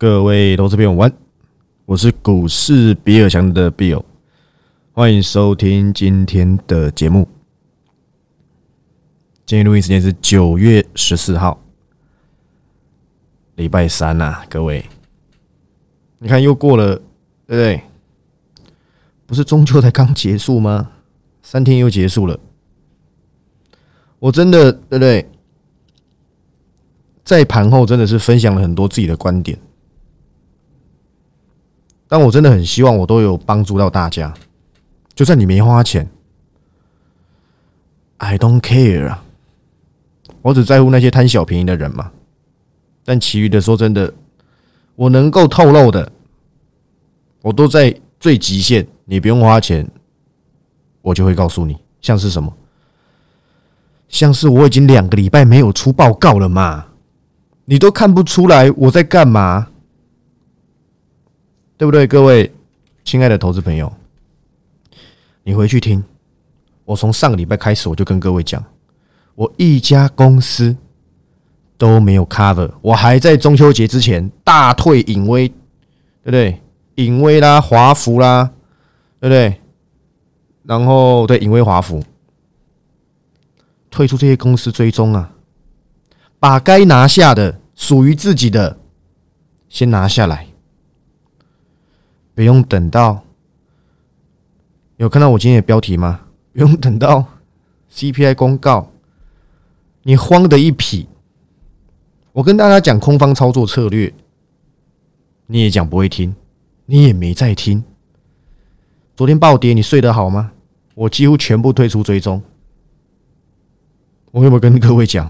各位投资朋友，我是股市比尔强的 Bill，欢迎收听今天的节目。今天录音时间是九月十四号，礼拜三呐、各位，你看又过了，对不对？不是中秋才刚结束吗？三天又结束了，我真的对不对？在盘后真的是分享了很多自己的观点，但我真的很希望我都有帮助到大家，就算你没花钱，I don't care 啊，我只在乎那些贪小便宜的人嘛。但其余的说真的，我能够透露的，我都在最极限，你不用花钱，我就会告诉你，像是什么，像是我已经两个礼拜没有出报告了嘛。你都看不出来我在干嘛，对不对？各位亲爱的投资朋友，你回去听，我从上个礼拜开始我就跟各位讲，我一家公司都没有 cover，我还在中秋节之前大退隐威，对不对？隐威啦，华孚啦，对不对？然后对隐威华孚退出这些公司追踪啊。把该拿下的、属于自己的，先拿下来，不用等到有看到我今天的标题吗？不用等到 CPI 公告，你慌的一匹。我跟大家讲空方操作策略，你也讲不会听，你也没在听。昨天暴跌，你睡得好吗？我几乎全部退出追踪。我有没有跟各位讲？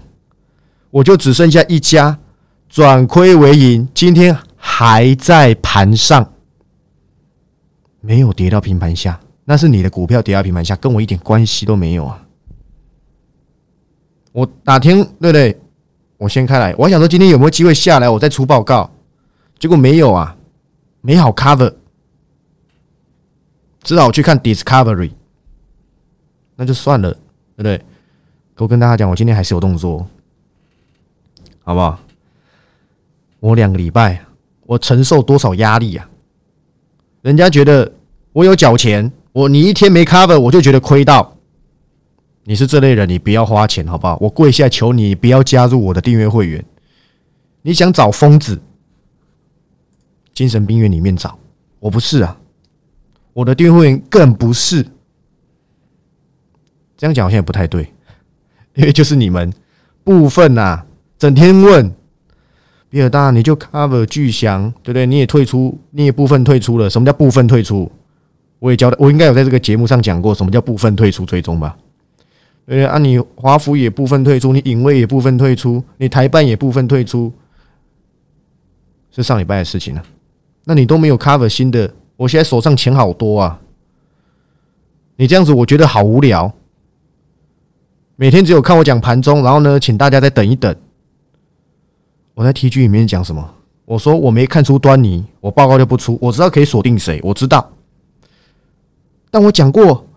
我就只剩下一家转亏为盈，今天还在盘上，没有跌到平盘下，那是你的股票跌到平盘下，跟我一点关系都没有啊！我哪天对不对？我先开来，我想说今天有没有机会下来，我再出报告，结果没有啊，没好 cover，只好去看 Discovery，那就算了，对不对？我跟大家讲，我今天还是有动作。好不好？我两个礼拜，我承受多少压力呀？人家觉得我有缴钱，我你一天没 cover，我就觉得亏到。你是这类人，你不要花钱，好不好？我跪下求你，不要加入我的订阅会员。你想找疯子，精神病院里面找，我不是啊。我的订阅会员更不是。这样讲好像也不太对，因为就是你们部分呐。整天问比尔大，你就 cover 巨翔，对不对？你也退出，你也部分退出了。什么叫部分退出？我也交代，我应该有在这个节目上讲过，什么叫部分退出追踪吧？对啊，你华府也部分退出，你影卫也部分退出，你台办也部分退出，是上礼拜的事情了。那你都没有 cover 新的，我现在手上钱好多啊！你这样子，我觉得好无聊。每天只有看我讲盘中，然后呢，请大家再等一等。我在 T G 里面讲什么？我说我没看出端倪，我报告就不出。我知道可以锁定谁，我知道。但我讲过，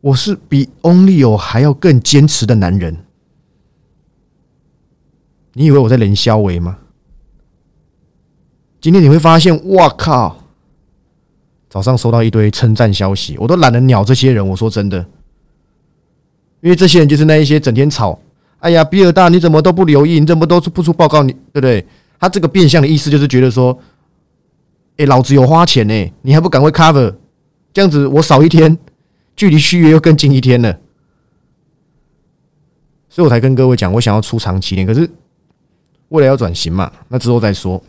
我是比 Only 有还要更坚持的男人。你以为我在冷消维吗？今天你会发现，哇靠！早上收到一堆称赞消息，我都懒得鸟这些人。我说真的，因为这些人就是那一些整天吵。哎呀，比尔大，你怎么都不留意？你怎么都不出报告？你对不对？他这个变相的意思就是觉得说，哎，老子有花钱呢，你还不赶快 cover？这样子我少一天，距离续约又更近一天了。所以我才跟各位讲，我想要出长期点，可是未来要转型嘛，那之后再说。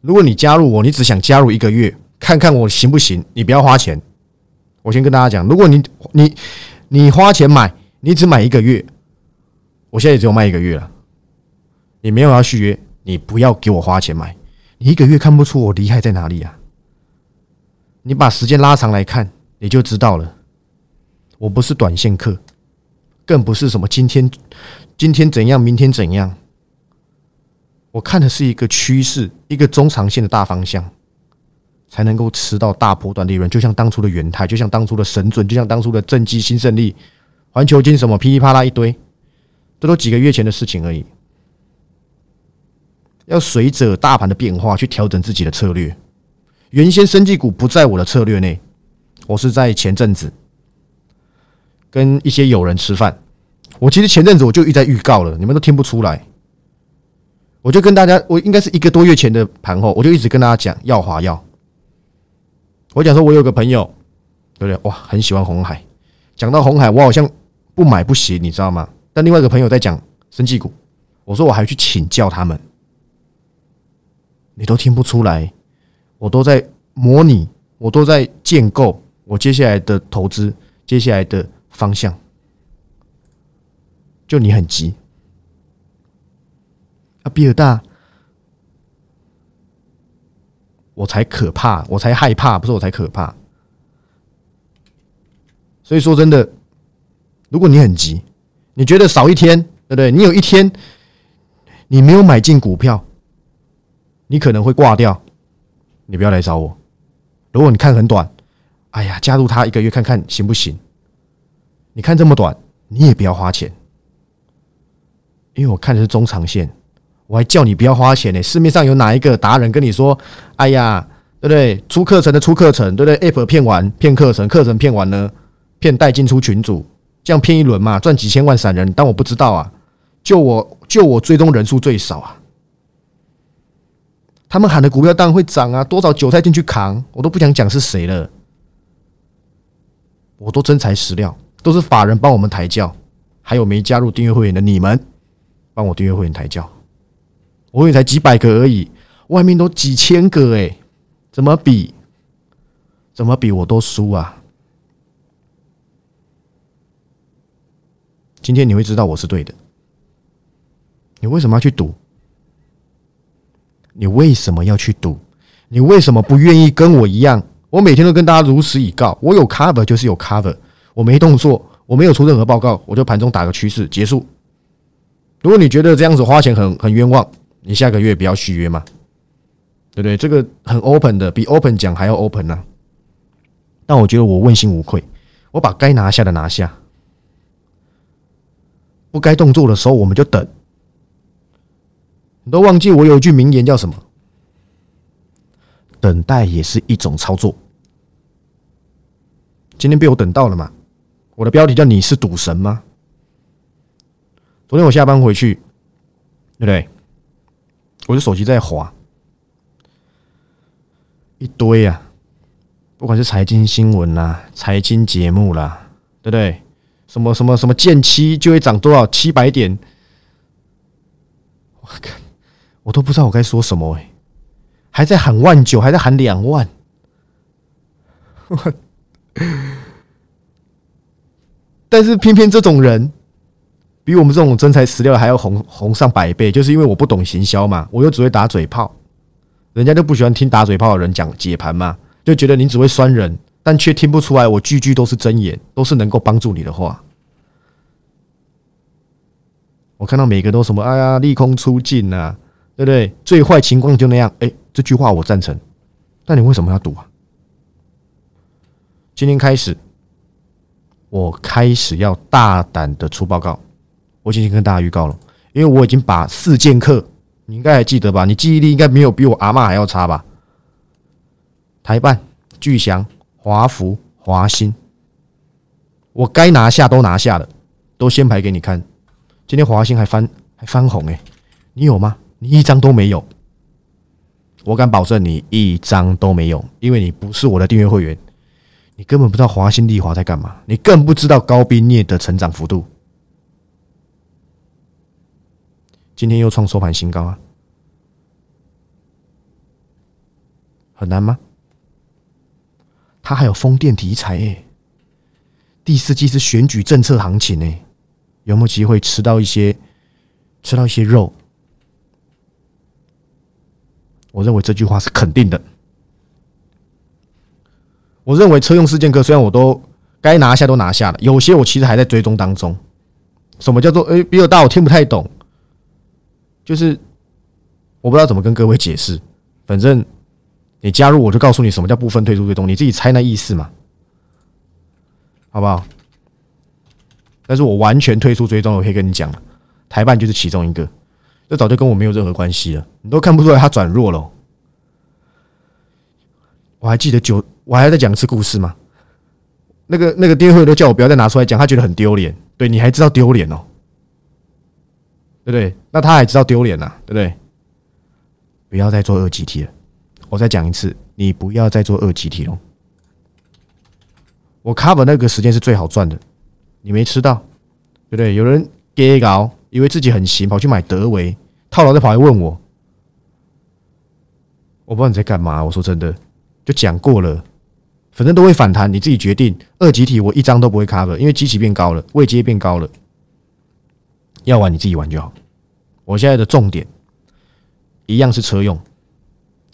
如果你加入我，你只想加入一个月，看看我行不行？你不要花钱。我先跟大家讲，如果你你。你花钱买，你只买一个月，我现在也只有卖一个月了。你没有要续约，你不要给我花钱买。你一个月看不出我厉害在哪里啊？你把时间拉长来看，你就知道了。我不是短线客，更不是什么今天今天怎样，明天怎样。我看的是一个趋势，一个中长线的大方向。才能够吃到大波段利润，就像当初的元泰，就像当初的神准，就像当初的正基、新胜利、环球金什么噼里啪啦一堆，这都几个月前的事情而已。要随着大盘的变化去调整自己的策略。原先生技股不在我的策略内，我是在前阵子跟一些友人吃饭。我其实前阵子我就一直在预告了，你们都听不出来。我就跟大家，我应该是一个多月前的盘后，我就一直跟大家讲耀华药。我讲说，我有个朋友，对不对？哇，很喜欢红海。讲到红海，我好像不买不行，你知道吗？但另外一个朋友在讲生技股，我说我还去请教他们，你都听不出来，我都在模拟，我都在建构我接下来的投资，接下来的方向。就你很急啊。比尔大，我才可怕，我才害怕，不是我才可怕。所以说真的，如果你很急，你觉得少一天，对不对？你有一天你没有买进股票，你可能会挂掉。你不要来找我。如果你看很短，哎呀，加入他一个月看看行不行？你看这么短，你也不要花钱，因为我看的是中长线。我还叫你不要花钱呢。市面上有哪一个达人跟你说：“哎呀，对不对？出课程的出课程，对不对？App 骗完骗课程，课程骗完呢，骗带进出群组，这样骗一轮嘛，赚几千万散人。但我不知道啊？就我就我追踪人数最少啊。他们喊的股票当然会涨啊，多少韭菜进去扛，我都不想讲是谁了。我都真材实料，都是法人帮我们抬轿，还有没加入订阅会员的你们，帮我订阅会员抬轿。我也才几百个而已，外面都几千个哎，怎么比？怎么比？我都输啊！今天你会知道我是对的。你为什么要去赌？你为什么要去赌？你为什么不愿意跟我一样？我每天都跟大家如实以告，我有 cover 就是有 cover，我没动作，我没有出任何报告，我就盘中打个趋势结束。如果你觉得这样子花钱很很冤枉。你下个月不要续约嘛，对不对？这个很 open 的，比 open 讲还要 open 呢。但我觉得我问心无愧，我把该拿下的拿下，不该动作的时候我们就等。你都忘记我有一句名言叫什么？等待也是一种操作。今天被我等到了嘛？我的标题叫“你是赌神吗？”昨天我下班回去，对不对？我的手机在滑，一堆啊，不管是财经新闻啦、财经节目啦，对不对？什么什么什么建期就会涨多少七百点，我靠，我都不知道我该说什么哎，还在喊万九，还在喊两万，我 但是偏偏这种人。比我们这种真材实料还要红红上百倍，就是因为我不懂行销嘛，我又只会打嘴炮，人家就不喜欢听打嘴炮的人讲解盘嘛，就觉得你只会酸人，但却听不出来我句句都是真言，都是能够帮助你的话。我看到每个都什么，哎呀，利空出尽啊，对不对？最坏情况就那样，哎，这句话我赞成，但你为什么要赌啊？今天开始，我开始要大胆的出报告。我已经跟大家预告了，因为我已经把四剑客，你应该还记得吧？你记忆力应该没有比我阿妈还要差吧？台办、巨祥、华福、华兴，我该拿下都拿下了，都先排给你看。今天华兴还翻还翻红哎，你有吗？一张都没有。我敢保证你一张都没有，因为你不是我的订阅会员，你根本不知道华兴丽华在干嘛，你更不知道高冰镍的成长幅度。今天又创收盘新高啊，很难吗？它还有风电题材诶，第四季是选举政策行情诶，有没有机会吃到一些吃到一些肉？我认为这句话是肯定的。我认为车用事件科虽然我都该拿下都拿下了，有些我其实还在追踪当中。什么叫做诶比较大？我听不太懂。就是我不知道怎么跟各位解释，反正你加入我就告诉你什么叫部分退出追踪，你自己猜那意思嘛，好不好？但是我完全退出追踪，我可以跟你讲台办就是其中一个，这早就跟我没有任何关系了，你都看不出来他转弱了。我还记得九，我还在讲一次故事吗？那个那个电会都叫我不要再拿出来讲，他觉得很丢脸。对，你还知道丢脸哦，对不对？那他还知道丢脸呐，对不对？不要再做二级体了。我再讲一次，你不要再做二级体了。我 cover 那个时间是最好赚的，你没吃到，对不对？有人给搞，以为自己很行，跑去买德维套牢，再跑来问我，我不知道你在干嘛。我说真的，就讲过了。反正都会反弹，你自己决定。二级体我一张都不会 cover，因为机器变高了，位阶变高了。要玩你自己玩就好。我现在的重点一样是车用。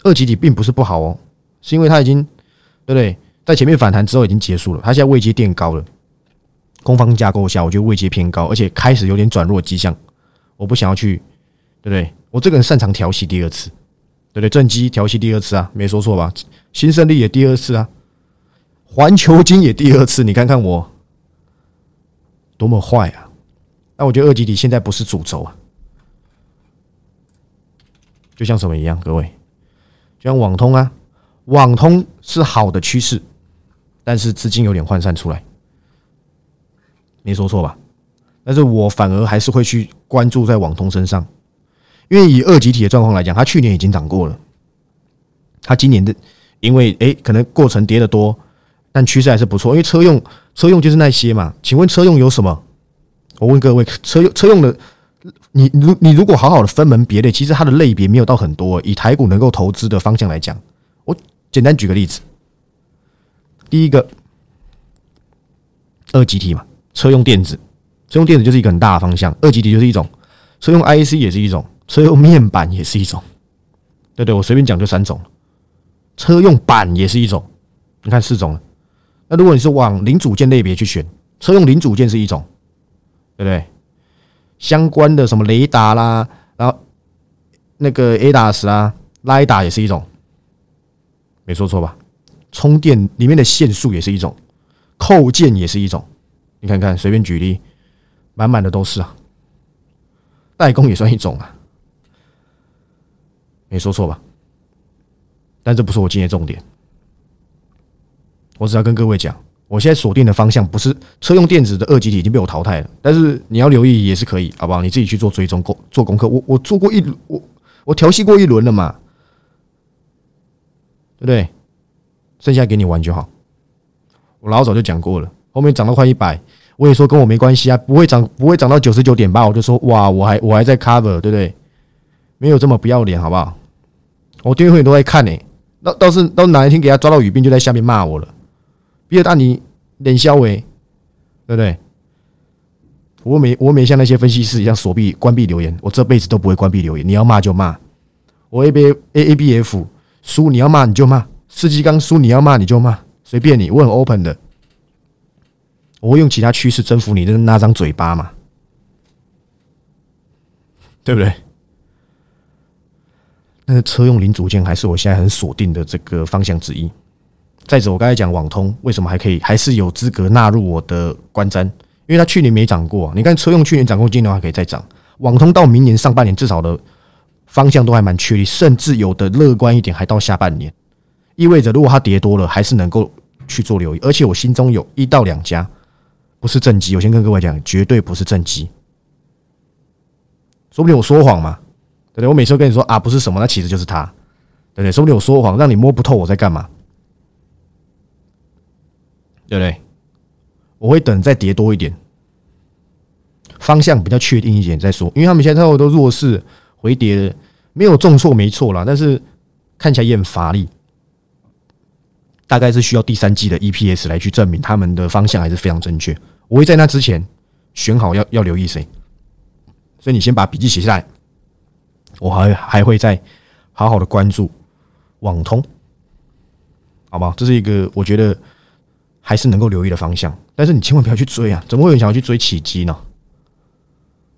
二级体并不是不好哦，是因为它已经对不对？在前面反弹之后已经结束了，它现在位阶垫高了。空方架构下，我觉得位阶偏高，而且开始有点转弱迹象。我不想要去，对不对？我这个人擅长调息第二次，对不对？正机调息第二次啊，没说错吧？新胜利也第二次啊。环球金也第二次，你看看我多么坏啊！那我觉得二级体现在不是主轴啊，就像什么一样，各位，就像网通啊，网通是好的趋势，但是资金有点涣散出来，没说错吧？但是我反而还是会去关注在网通身上，因为以二级体的状况来讲，它去年已经涨过了，它今年的因为诶，可能过程跌的多。但趋势还是不错，因为车用车用就是那些嘛。请问车用有什么？我问各位，车用车用的，你如你如果好好的分门别类，其实它的类别没有到很多。以台股能够投资的方向来讲，我简单举个例子。第一个，二级体嘛，车用电子，车用电子就是一个很大的方向。二级体就是一种，车用 IC 也是一种，车用面板也是一种。对对，我随便讲就三种。车用板也是一种，你看四种了。那如果你是往零组件类别去选，车用零组件是一种，对不对？相关的什么雷达啦，然后那个 ADAS 啊，拉达也是一种，没说错吧？充电里面的线束也是一种，扣件也是一种，你看看，随便举例，满满的都是啊。代工也算一种啊，没说错吧？但这不是我今天重点。我只要跟各位讲，我现在锁定的方向不是车用电子的二级体已经被我淘汰了，但是你要留意也是可以，好不好？你自己去做追踪功做功课。我我做过一我我调戏过一轮了嘛，对不对？剩下给你玩就好。我老早就讲过了，后面涨到快一百，我也说跟我没关系啊，不会涨不会涨到九十九点八，我就说哇，我还我还在 cover，对不对？没有这么不要脸，好不好？我订阅会员都在看呢，到倒是到哪一天给他抓到语病，就在下面骂我了。比尔大尼脸消为，对不对？我没我没像那些分析师一样锁闭关闭留言，我这辈子都不会关闭留言。你要骂就骂，我 A B A A B F 输你要骂你就骂，世纪刚输你要骂你就骂，随便你，我很 open 的，我会用其他趋势征服你的那张嘴巴嘛，对不对？那个车用零组件还是我现在很锁定的这个方向之一。再者，我刚才讲网通为什么还可以，还是有资格纳入我的观瞻，因为它去年没涨过。你看车用去年涨过，今年还可以再涨。网通到明年上半年至少的方向都还蛮确立，甚至有的乐观一点，还到下半年。意味着如果它跌多了，还是能够去做留意。而且我心中有一到两家不是正机，我先跟各位讲，绝对不是正机。说不定我说谎嘛，对不对？我每次都跟你说啊，不是什么，那其实就是它，对不对？说不定我说谎，让你摸不透我在干嘛。对不对？我会等再跌多一点，方向比较确定一点再说。因为他们现在都弱势回跌，没有重挫没错啦，但是看起来也很乏力。大概是需要第三季的 EPS 来去证明他们的方向还是非常正确。我会在那之前选好要要留意谁，所以你先把笔记写下来。我还还会再好好的关注网通，好吗？这是一个我觉得。还是能够留意的方向，但是你千万不要去追啊！怎么会有人想要去追起基呢？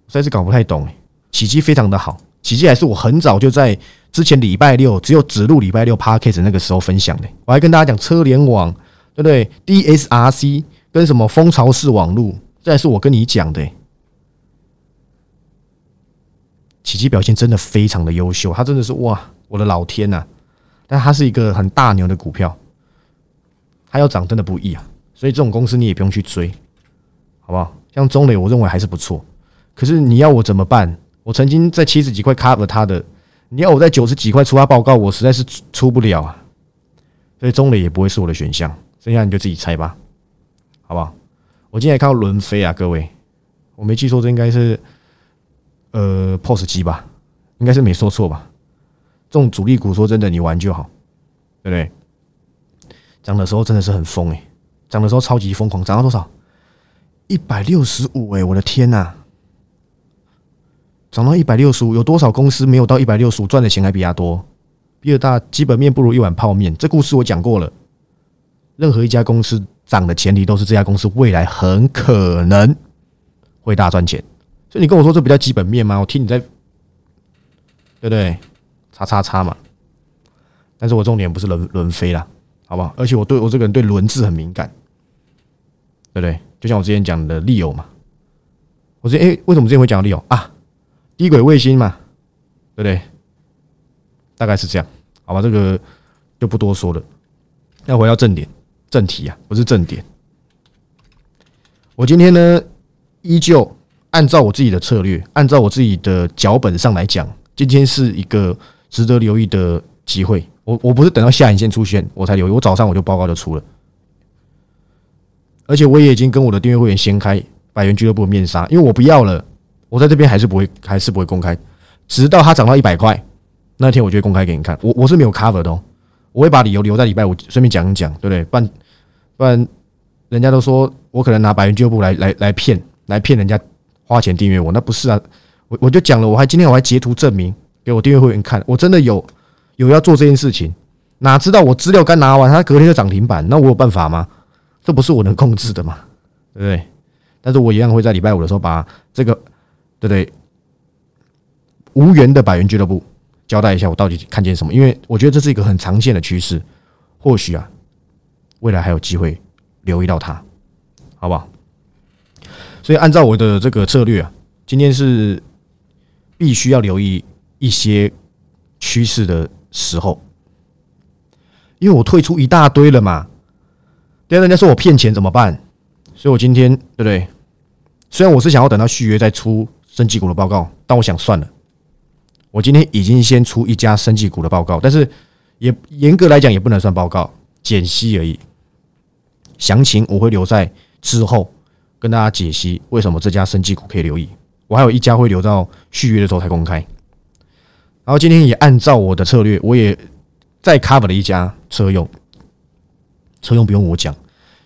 实在是搞不太懂哎。起基非常的好，起基还是我很早就在之前礼拜六只有指路礼拜六 p a r k a s 那个时候分享的。我还跟大家讲车联网，对不对？DSRC 跟什么蜂巢式网络，这还是我跟你讲的。奇迹表现真的非常的优秀，它真的是哇，我的老天呐！但它是一个很大牛的股票，它要涨真的不易啊，所以这种公司你也不用去追，好不好？像中磊，我认为还是不错，可是你要我怎么办？我曾经在七十几块 cover 它的，你要我在九十几块出它报告，我实在是出不了啊，所以中磊也不会是我的选项，剩下你就自己猜吧，好不好？我今天看到轮飞啊，各位，我没记错，这应该是呃 POS 机吧？应该是没说错吧？这种主力股，说真的，你玩就好，对不对？涨的时候真的是很疯诶，涨的时候超级疯狂，涨到多少？一百六十五诶，我的天呐！涨到一百六十五，有多少公司没有到一百六十五赚的钱还比他多？比尔大基本面不如一碗泡面，这故事我讲过了。任何一家公司。涨的前提都是这家公司未来很可能会大赚钱，所以你跟我说这比较基本面吗？我听你在，对不对？叉叉叉嘛。但是我重点不是轮轮飞啦，好不好？而且我对我这个人对轮字很敏感，对不对？就像我之前讲的利友嘛，我说哎，为什么之前会讲利友啊？低轨卫星嘛，对不对？大概是这样，好吧？这个就不多说了。要回到正点。正题啊，不是正点。我今天呢，依旧按照我自己的策略，按照我自己的脚本上来讲，今天是一个值得留意的机会。我我不是等到下影线出现我才留意，我早上我就报告就出了，而且我也已经跟我的订阅会员掀开百元俱乐部的面纱，因为我不要了，我在这边还是不会，还是不会公开，直到它涨到一百块那天，我就会公开给你看。我我是没有 cover 的，哦，我会把理由留在礼拜五顺便讲一讲，对不对？不然。不然，人家都说我可能拿百元俱乐部来来来骗，来骗人家花钱订阅我，那不是啊！我我就讲了，我还今天我还截图证明给我订阅会员看，我真的有有要做这件事情，哪知道我资料刚拿完，他隔天就涨停板，那我有办法吗？这不是我能控制的嘛，对不对？但是我一样会在礼拜五的时候把这个，对不对？无缘的百元俱乐部交代一下，我到底看见什么？因为我觉得这是一个很常见的趋势，或许啊。未来还有机会留意到它，好不好？所以按照我的这个策略啊，今天是必须要留意一些趋势的时候，因为我退出一大堆了嘛。对，人家说我骗钱怎么办？所以我今天对不对？虽然我是想要等到续约再出升级股的报告，但我想算了，我今天已经先出一家升级股的报告，但是也严格来讲也不能算报告，解析而已。详情我会留在之后跟大家解析为什么这家生技股可以留意。我还有一家会留到续约的时候才公开。然后今天也按照我的策略，我也再 cover 了一家车用。车用不用我讲，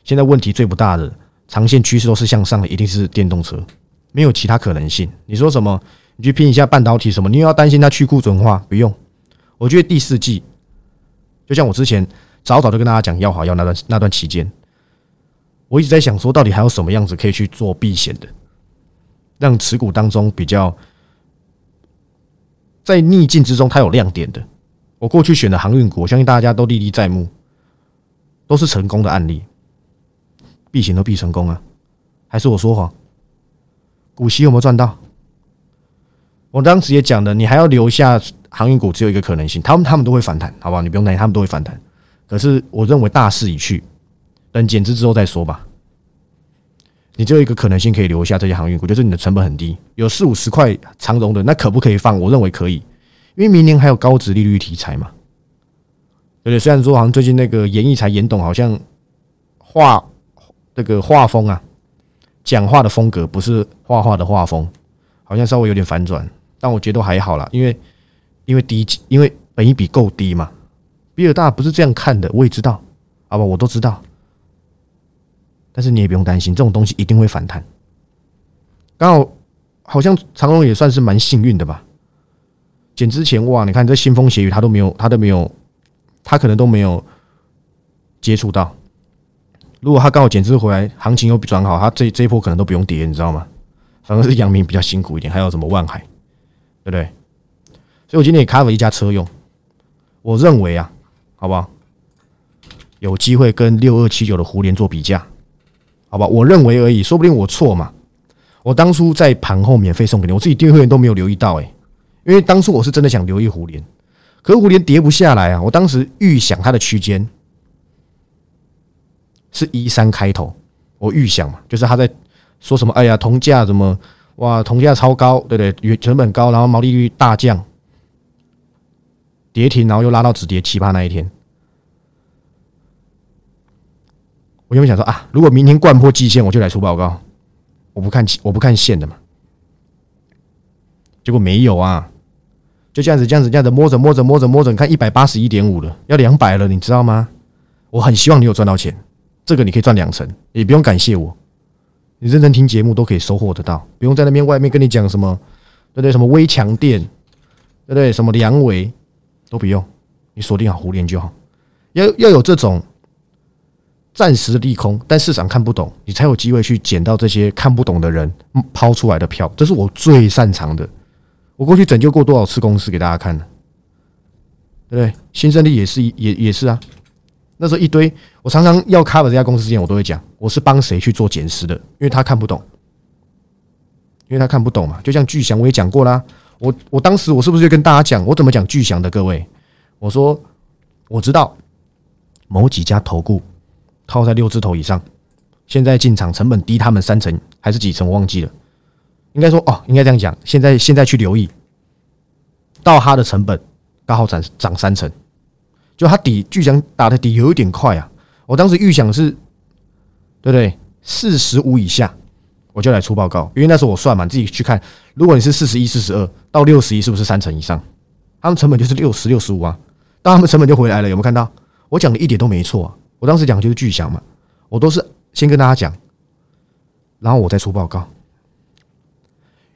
现在问题最不大的长线趋势都是向上的，一定是电动车，没有其他可能性。你说什么？你去拼一下半导体什么？你又要担心它去库存化？不用。我觉得第四季，就像我之前早早就跟大家讲要好要那段那段期间。我一直在想，说到底还有什么样子可以去做避险的，让持股当中比较在逆境之中它有亮点的。我过去选的航运股，我相信大家都历历在目，都是成功的案例，避险都避成功啊？还是我说谎？股息有没有赚到？我当时也讲的，你还要留下航运股，只有一个可能性，他们他们都会反弹，好不好？你不用担心，他们都会反弹。可是我认为大势已去。等减资之后再说吧。你只有一个可能性可以留下这些航运股，就是你的成本很低，有四五十块长融的，那可不可以放？我认为可以，因为明年还有高值利率题材嘛。对对，虽然说好像最近那个严义才严董好像画这个画风啊，讲话的风格不是画画的画风，好像稍微有点反转，但我觉得还好啦，因为因为低，因为本一比够低嘛。比尔大不是这样看的，我也知道。好吧，我都知道，但是你也不用担心，这种东西一定会反弹。刚好好像长隆也算是蛮幸运的吧。减之前哇，你看这腥风血雨，他都没有，他都没有，他可能都没有接触到。如果他刚好减资回来，行情又转好，他这这一波可能都不用跌，你知道吗？反而是阳明比较辛苦一点，还有什么万海，对不对？所以我今天也开了一家车用，我认为啊，好不好？有机会跟六二七九的胡联做比价，好吧？我认为而已，说不定我错嘛。我当初在盘后免费送给你，我自己订阅会员都没有留意到，诶，因为当初我是真的想留意胡联，可是胡联跌不下来啊。我当时预想它的区间是一三开头，我预想嘛，就是他在说什么？哎呀，铜价怎么哇？铜价超高，对不对？成本高，然后毛利率大降，跌停，然后又拉到止跌奇葩那一天。我原本想说啊，如果明天贯破季线，我就来出报告。我不看我不看线的嘛。结果没有啊。就这样子，这样子，这样子摸着摸着摸着摸着，你看一百八十一点五了，要两百了，你知道吗？我很希望你有赚到钱，这个你可以赚两成，也不用感谢我，你认真听节目都可以收获得到，不用在那边外面跟你讲什么，对不对？什么微强电，对不对？什么梁伟都不用，你锁定好互联就好。要要有这种暂时的利空，但市场看不懂，你才有机会去捡到这些看不懂的人抛出来的票，这是我最擅长的。我过去拯救过多少次公司给大家看呢？对不对？新胜利也是也也是啊。那时候一堆，我常常要 cover 这家公司之前，我都会讲我是帮谁去做检视的，因为他看不懂，因为他看不懂嘛。就像巨祥，我也讲过啦。我我当时我是不是就跟大家讲，我怎么讲巨祥的？各位，我说我知道某几家投顾套在六字头以上，现在进场成本低他们三成还是几成，我忘记了。应该说哦，应该这样讲。现在现在去留意，到它的成本刚好涨涨三成，就它底巨强打的底有一点快啊。我当时预想是，对不对？四十五以下我就来出报告，因为那时候我算嘛，自己去看。如果你是四十一、四十二到六十一，是不是三成以上？他们成本就是六十六十五啊，到他们成本就回来了。有没有看到？我讲的一点都没错啊。我当时讲就是巨响嘛，我都是先跟大家讲，然后我再出报告。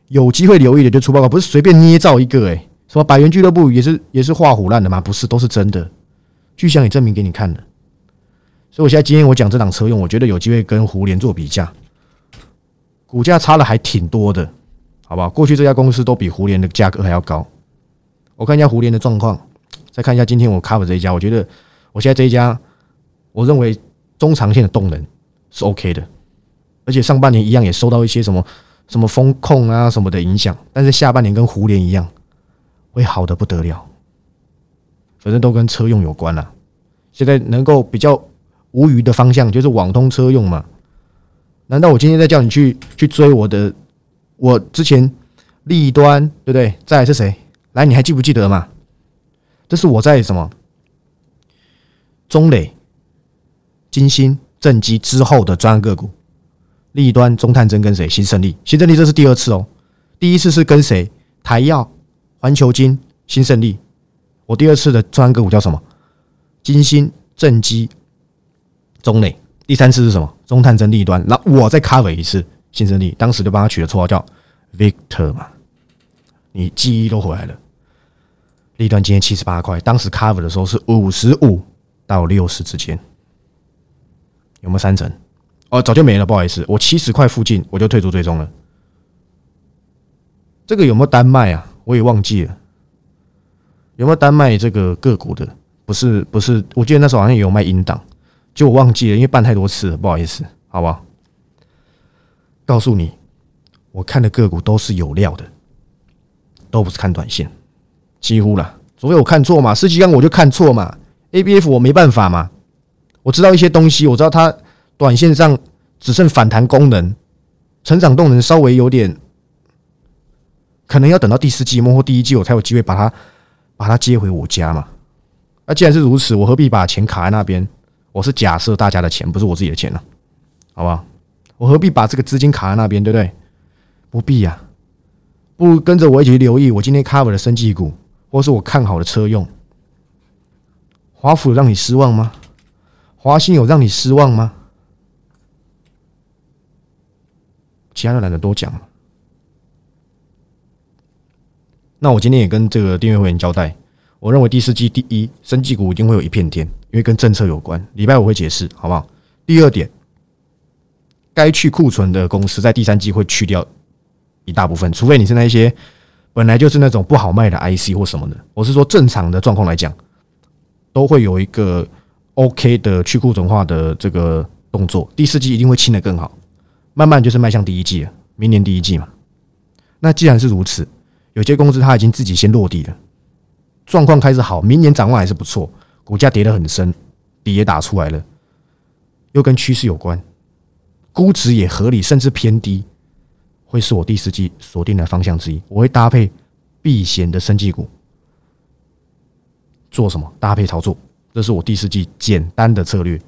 有机会留意的就出报告，不是随便捏造一个哎，什么百元俱乐部也是也是画虎烂的吗？不是，都是真的。巨响也证明给你看了，所以我现在今天我讲这档车用，我觉得有机会跟胡联做比价，股价差的还挺多的，好不好？过去这家公司都比胡联的价格还要高。我看一下胡联的状况，再看一下今天我 cover 这一家，我觉得我现在这一家，我认为中长线的动能是 OK 的，而且上半年一样也受到一些什么。什么风控啊什么的影响，但是下半年跟胡联一样，会好的不得了。反正都跟车用有关了。现在能够比较无余的方向就是网通车用嘛？难道我今天在叫你去去追我的？我之前利端对不对？再来是谁？来，你还记不记得嘛？这是我在什么中磊、金星、正基之后的专案个股。利端中探针跟谁？新胜利，新胜利这是第二次哦。第一次是跟谁？台药、环球金、新胜利。我第二次的专案个股叫什么？金星、正基、中磊。第三次是什么？中探针、利端。那我再 cover 一次新胜利，当时就帮他取了绰号叫 Victor 嘛。你记忆都回来了。利端今天七十八块，当时 cover 的时候是五十五到六十之间，有没有三成？哦，早就没了，不好意思，我七十块附近我就退出追踪了。这个有没有单卖啊？我也忘记了，有没有单卖这个个股的？不是，不是，我记得那时候好像也有卖英档，就我忘记了，因为办太多次了，不好意思，好不好？告诉你，我看的个股都是有料的，都不是看短线，几乎了，除非我看错嘛，四季刚我就看错嘛，A B F 我没办法嘛，我知道一些东西，我知道它。短线上只剩反弹功能，成长动能稍微有点，可能要等到第四季末或第一季，我才有机会把它把它接回我家嘛。那既然是如此，我何必把钱卡在那边？我是假设大家的钱，不是我自己的钱了，好不好？我何必把这个资金卡在那边，对不对？不必呀，不如跟着我一起留意我今天 cover 的生技股，或是我看好的车用。华府让你失望吗？华兴有让你失望吗？其他的懒得多讲了那我今天也跟这个订阅会员交代，我认为第四季第一，生技股一定会有一片天，因为跟政策有关。礼拜五会解释，好不好？第二点，该去库存的公司在第三季会去掉一大部分，除非你是那些本来就是那种不好卖的 IC 或什么的。我是说正常的状况来讲，都会有一个 OK 的去库存化的这个动作。第四季一定会清的更好。慢慢就是迈向第一季了，明年第一季嘛。那既然是如此，有些公司它已经自己先落地了，状况开始好，明年展望还是不错，股价跌得很深，底也打出来了，又跟趋势有关，估值也合理，甚至偏低，会是我第四季锁定的方向之一。我会搭配避险的生技股，做什么搭配操作？这是我第四季简单的策略。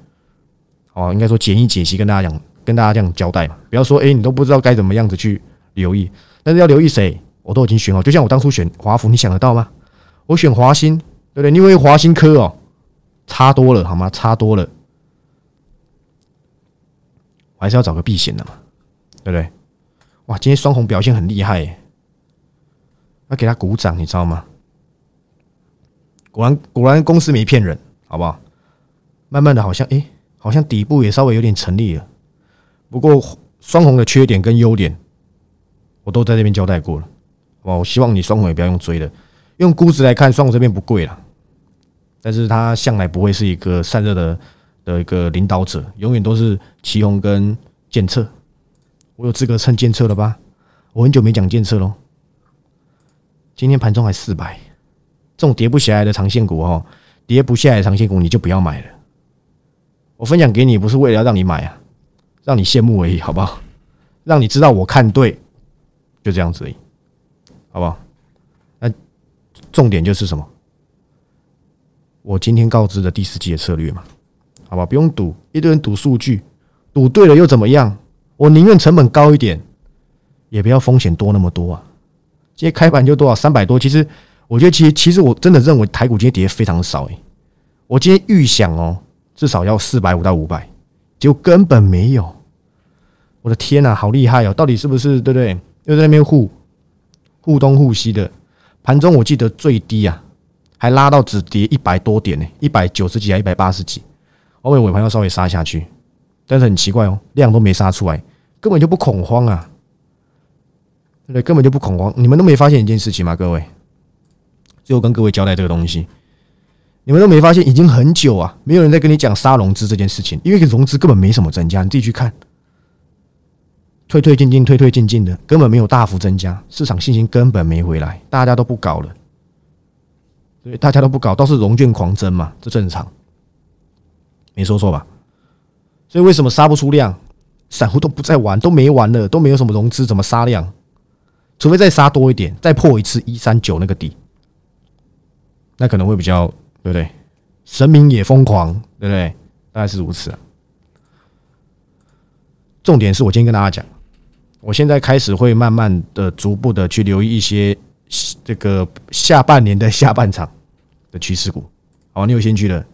哦，应该说简易解析，跟大家讲，跟大家这样交代嘛。不要说，哎，你都不知道该怎么样子去留意，但是要留意谁？我都已经选好，就像我当初选华孚，你想得到吗？我选华兴，对不对？因为华兴科哦，差多了，好吗？差多了，我还是要找个避险的嘛，对不对？哇，今天双红表现很厉害，要给他鼓掌，你知道吗？果然，果然公司没骗人，好不好？慢慢的，好像，哎，好像底部也稍微有点成立了。不过，双红的缺点跟优点，我都在这边交代过了。哦，我希望你双红也不要用追的，用估值来看，双红这边不贵了，但是它向来不会是一个散热的的一个领导者，永远都是旗宏跟建策。我有资格蹭建策了吧？我很久没讲建策喽。今天盘中还四百，这种跌不下来的长线股哦，跌不下来的长线股你就不要买了。我分享给你不是为了让你买啊，让你羡慕而已，好不好？让你知道我看对，就这样子而已。好不好？那重点就是什么？我今天告知的第四季的策略嘛，好吧？不用赌，一堆人赌数据，赌对了又怎么样？我宁愿成本高一点，也不要风险多那么多啊！今天开盘就多少三百多，其实我觉得，其实其实我真的认为台股今天跌非常少诶。我今天预想哦，至少要四百五到五百，结果根本没有。我的天呐，好厉害哦！到底是不是对不对？又在那边护。护东护西的盘中，我记得最低啊，还拉到只跌一百多点呢，一百九十几还一百八十几，后面尾盘又稍微杀下去，但是很奇怪哦，量都没杀出来，根本就不恐慌啊，对？根本就不恐慌，你们都没发现一件事情吗？各位，最后跟各位交代这个东西，你们都没发现，已经很久啊，没有人在跟你讲杀融资这件事情，因为融资根本没什么增加，你自己去看。退退进进，退退进进的，根本没有大幅增加，市场信心根本没回来，大家都不搞了，对，大家都不搞，倒是融券狂增嘛，这正常，没说错吧？所以为什么杀不出量？散户都不再玩，都没玩了，都没有什么融资，怎么杀量？除非再杀多一点，再破一次一三九那个底，那可能会比较，对不对？神明也疯狂，对不对？大概是如此啊。重点是我今天跟大家讲。我现在开始会慢慢的、逐步的去留意一些这个下半年的下半场的趋势股。好，你有兴趣的，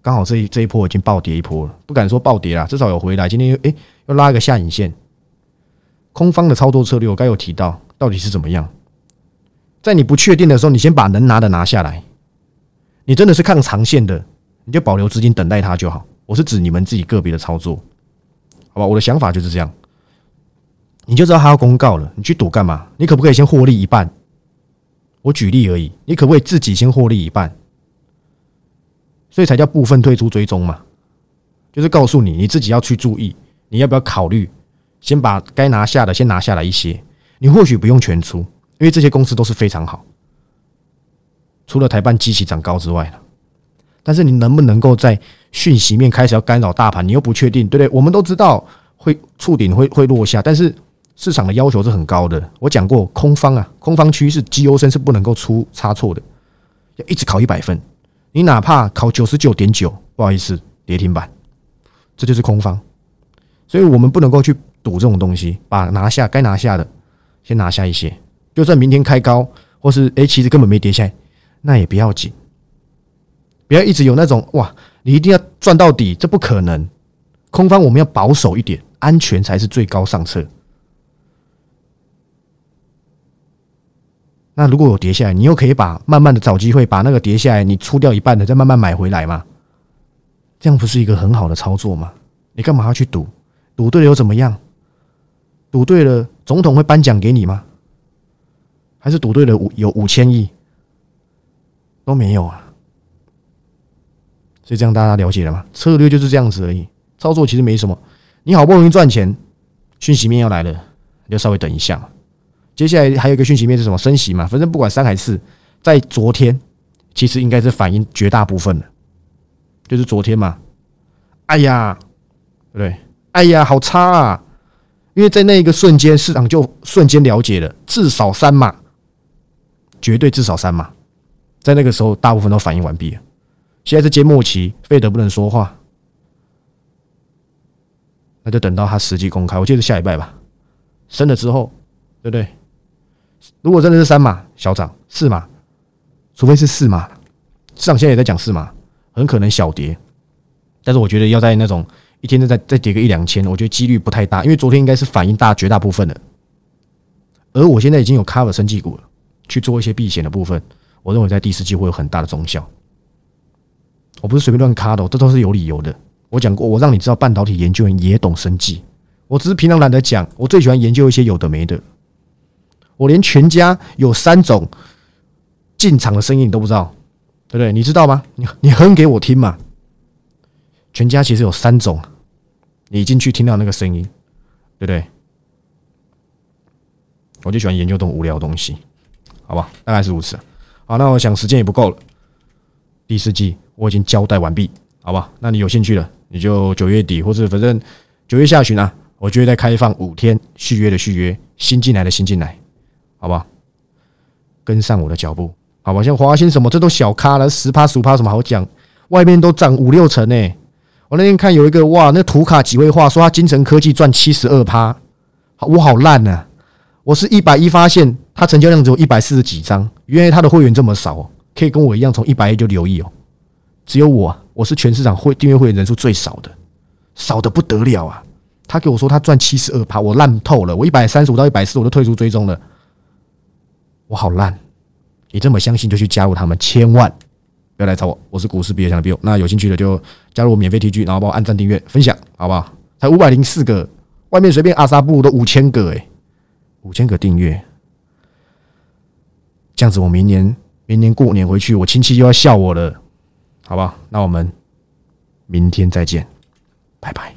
刚好这一这一波已经暴跌一波了，不敢说暴跌了，至少有回来。今天又诶又拉一个下影线，空方的操作策略我该有提到，到底是怎么样？在你不确定的时候，你先把能拿的拿下来。你真的是看长线的，你就保留资金等待它就好。我是指你们自己个别的操作，好吧？我的想法就是这样。你就知道他要公告了，你去赌干嘛？你可不可以先获利一半？我举例而已，你可不可以自己先获利一半？所以才叫部分退出追踪嘛，就是告诉你你自己要去注意，你要不要考虑先把该拿下的先拿下来一些？你或许不用全出，因为这些公司都是非常好，除了台办机器涨高之外但是你能不能够在讯息面开始要干扰大盘？你又不确定，对不对？我们都知道会触顶会会落下，但是。市场的要求是很高的。我讲过，空方啊，空方趋势绩优生是不能够出差错的，要一直考一百分。你哪怕考九十九点九，不好意思，跌停板，这就是空方。所以我们不能够去赌这种东西，把拿下该拿下的先拿下一些。就算明天开高，或是诶，其实根本没跌下来，那也不要紧。不要一直有那种哇，你一定要赚到底，这不可能。空方我们要保守一点，安全才是最高上策。那如果有跌下来，你又可以把慢慢的找机会把那个跌下来你出掉一半的再慢慢买回来嘛？这样不是一个很好的操作吗？你干嘛要去赌？赌对了又怎么样？赌对了，总统会颁奖给你吗？还是赌对了五有五千亿都没有啊？所以这样大家了解了吗？策略就是这样子而已，操作其实没什么。你好不容易赚钱，讯息面要来了，你就稍微等一下。接下来还有一个讯息面是什么？升息嘛，反正不管三还是四在昨天，其实应该是反映绝大部分的，就是昨天嘛。哎呀，对不对？哎呀，好差啊！因为在那一个瞬间，市场就瞬间了解了，至少三码，绝对至少三码，在那个时候，大部分都反应完毕了。现在是揭末期，费德不能说话，那就等到他实际公开，我记得下礼拜吧。升了之后，对不对？如果真的是三码小涨，四码，除非是四码，市场现在也在讲四码，很可能小跌。但是我觉得要在那种。一天再再跌个一两千，我觉得几率不太大，因为昨天应该是反映大绝大部分的，而我现在已经有 cover 升绩股了，去做一些避险的部分，我认为在第四季会有很大的中效。我不是随便乱卡的，这都是有理由的。我讲过，我让你知道半导体研究员也懂生计，我只是平常懒得讲，我最喜欢研究一些有的没的。我连全家有三种进场的声音你都不知道，对不对？你知道吗？你你哼给我听嘛。全家其实有三种。你进去听到那个声音，对不对？我就喜欢研究这种无聊的东西，好吧？大概是如此。好，那我想时间也不够了。第四季我已经交代完毕，好吧？那你有兴趣的，你就九月底或者反正九月下旬啊，我就会再开放五天续约的续约，新进来的新进来，好吧？跟上我的脚步，好吧？像华兴什么，这都小咖了，十趴十五趴什么好讲？外面都涨五六成呢。我那天看有一个哇，那图卡几位话说他金城科技赚七十二趴，我好烂呐！我是一百一发现他成交量只有一百四十几张，原来他的会员这么少，可以跟我一样从一百一就留意哦。只有我，我是全市场会订阅会员人数最少的，少的不得了啊！他给我说他赚七十二趴，我烂透了。我一百三十五到一百四我都退出追踪了，我好烂！你这么相信就去加入他们，千万。不要来找我，我是股市毕业生的 Bill。那有兴趣的就加入我免费 T G，然后帮我按赞、订阅、分享，好不好？才五百零四个，外面随便阿萨布都五千个哎，五千个订阅，这样子我明年明年过年回去，我亲戚又要笑我了，好不好？那我们明天再见，拜拜。